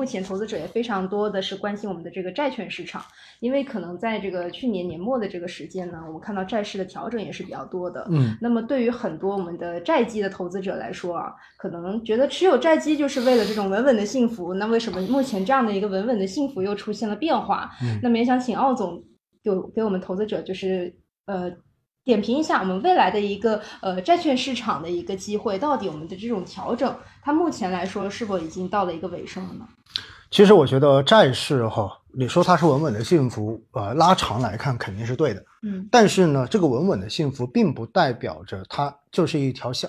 目前投资者也非常多的是关心我们的这个债券市场，因为可能在这个去年年末的这个时间呢，我们看到债市的调整也是比较多的。嗯，那么对于很多我们的债基的投资者来说啊，可能觉得持有债基就是为了这种稳稳的幸福。那为什么目前这样的一个稳稳的幸福又出现了变化？嗯那么也想请奥总给给我们投资者就是呃。点评一下我们未来的一个呃债券市场的一个机会，到底我们的这种调整，它目前来说是否已经到了一个尾声了呢？其实我觉得债市哈，你说它是稳稳的幸福，呃，拉长来看肯定是对的。嗯但是呢，这个稳稳的幸福并不代表着它就是一条向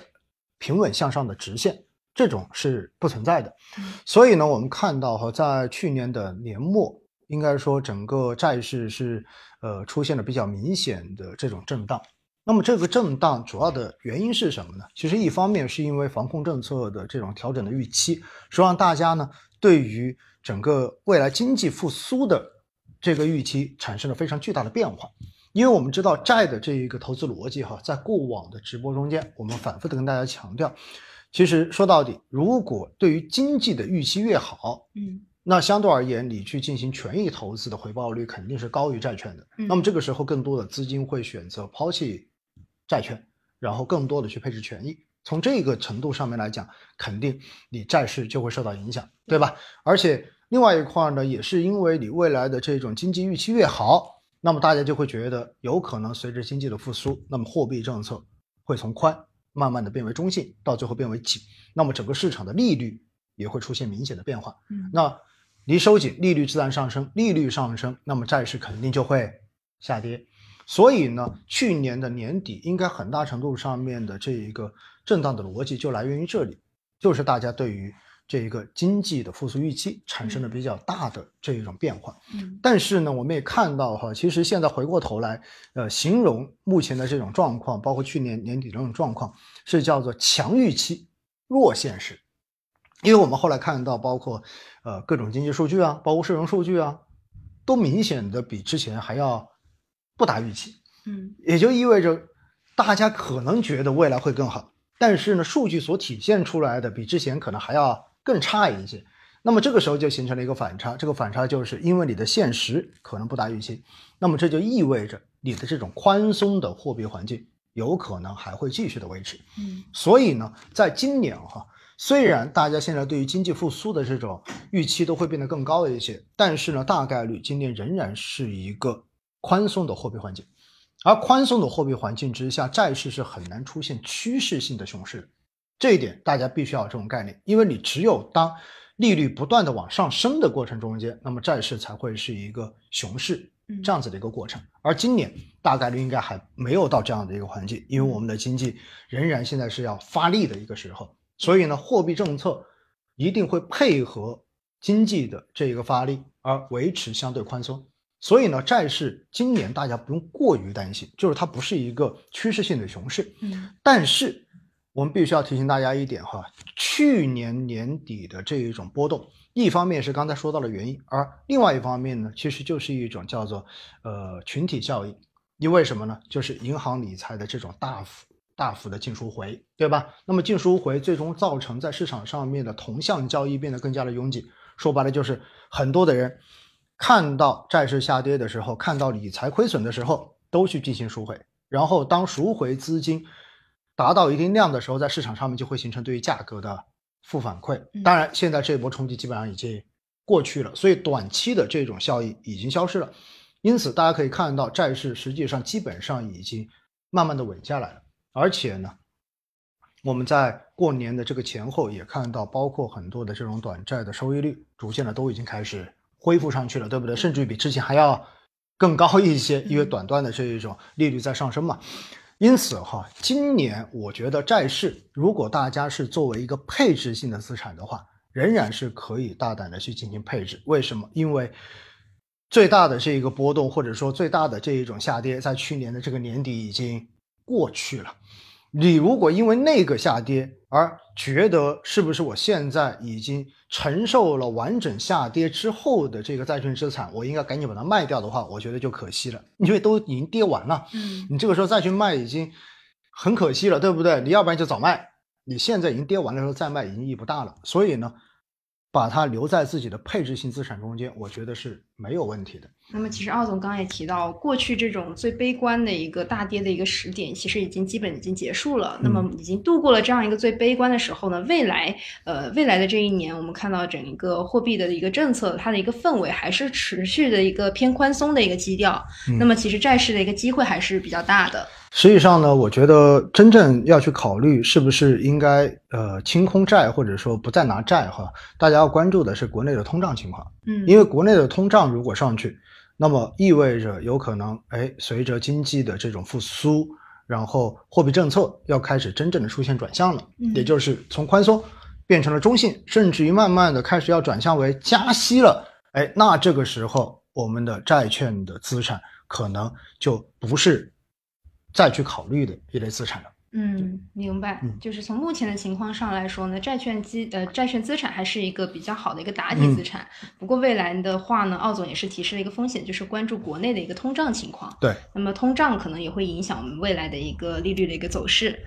平稳向上的直线，这种是不存在的。嗯所以呢，我们看到哈，在去年的年末，应该说整个债市是呃出现了比较明显的这种震荡。那么这个震荡主要的原因是什么呢？其实一方面是因为防控政策的这种调整的预期，说让大家呢对于整个未来经济复苏的这个预期产生了非常巨大的变化。因为我们知道债的这一个投资逻辑哈，在过往的直播中间，我们反复的跟大家强调，其实说到底，如果对于经济的预期越好，嗯那相对而言，你去进行权益投资的回报率肯定是高于债券的。嗯那么这个时候，更多的资金会选择抛弃债券，然后更多的去配置权益。从这个程度上面来讲，肯定你债市就会受到影响，对吧？而且另外一块呢，也是因为你未来的这种经济预期越好，那么大家就会觉得有可能随着经济的复苏，那么货币政策会从宽慢慢的变为中性，到最后变为紧，那么整个市场的利率也会出现明显的变化。嗯那离收紧，利率自然上升，利率上升，那么债市肯定就会下跌。所以呢，去年的年底应该很大程度上面的这一个震荡的逻辑就来源于这里，就是大家对于这一个经济的复苏预期产生了比较大的这一种变化。嗯但是呢，我们也看到哈，其实现在回过头来，呃，形容目前的这种状况，包括去年年底的这种状况，是叫做强预期、弱现实。因为我们后来看到，包括呃各种经济数据啊，包括社融数据啊，都明显的比之前还要不达预期，嗯也就意味着大家可能觉得未来会更好，但是呢，数据所体现出来的比之前可能还要更差一些。那么这个时候就形成了一个反差，这个反差就是因为你的现实可能不达预期，那么这就意味着你的这种宽松的货币环境有可能还会继续的维持。嗯所以呢，在今年哈，虽然大家现在对于经济复苏的这种预期都会变得更高一些，但是呢，大概率今年仍然是一个宽松的货币环境。而宽松的货币环境之下，债市是很难出现趋势性的熊市的。这一点大家必须要有这种概念，因为你只有当利率不断的往上升的过程中间，那么债市才会是一个熊市嗯这样子的一个过程。而今年大概率应该还没有到这样的一个环境，因为我们的经济仍然现在是要发力的一个时候，所以呢，货币政策一定会配合经济的这个发力而维持相对宽松。所以呢，债市今年大家不用过于担心，就是它不是一个趋势性的熊市。嗯但是我们必须要提醒大家一点哈，去年年底的这一种波动，一方面是刚才说到的原因，而另外一方面呢，其实就是一种叫做呃群体效应。因为什么呢？就是银行理财的这种大幅大幅的净赎回，对吧？那么净赎回最终造成在市场上面的同向交易变得更加的拥挤。说白了就是很多的人看到债市下跌的时候，看到理财亏损的时候，都去进行赎回。然后当赎回资金达到一定量的时候，在市场上面就会形成对于价格的负反馈嗯。当然，现在这一波冲击基本上已经过去了，所以短期的这种效益已经消失了。因此，大家可以看到，债市实际上基本上已经慢慢的稳下来了。而且呢，我们在过年的这个前后也看到，包括很多的这种短债的收益率，逐渐的都已经开始恢复上去了，对不对？甚至于比之前还要更高一些，因为短端的这一种利率在上升嘛。因此哈，今年我觉得债市，如果大家是作为一个配置性的资产的话，仍然是可以大胆的去进行配置。为什么？因为最大的这一个波动，或者说最大的这一种下跌，在去年的这个年底已经过去了。你如果因为那个下跌而觉得是不是我现在已经承受了完整下跌之后的这个债券资产，我应该赶紧把它卖掉的话，我觉得就可惜了，因为都已经跌完了。嗯你这个时候再去卖已经很可惜了，对不对？你要不然就早卖，你现在已经跌完了的时候再卖已经意义不大了。所以呢，把它留在自己的配置性资产中间，我觉得是没有问题的。那么，其实奥总刚刚也提到，过去这种最悲观的一个大跌的一个时点，其实已经基本已经结束了。那么，已经度过了这样一个最悲观的时候呢？未来，呃，未来的这一年，我们看到整一个货币的一个政策，它的一个氛围还是持续的一个偏宽松的一个基调。那么，其实债市的一个机会还是比较大的。实际上呢，我觉得真正要去考虑是不是应该呃清空债，或者说不再拿债哈，大家要关注的是国内的通胀情况。嗯，因为国内的通胀如果上去，那么意味着有可能哎随着经济的这种复苏，然后货币政策要开始真正的出现转向了，也就是从宽松变成了中性，甚至于慢慢的开始要转向为加息了。哎，那这个时候我们的债券的资产可能就不是。再去考虑的一类资产了。嗯，明白。就是从目前的情况上来说呢，债券基呃债券资产还是一个比较好的一个打底资产。不过未来的话呢，奥总也是提示了一个风险，就是关注国内的一个通胀情况。对，那么通胀可能也会影响我们未来的一个利率的一个走势。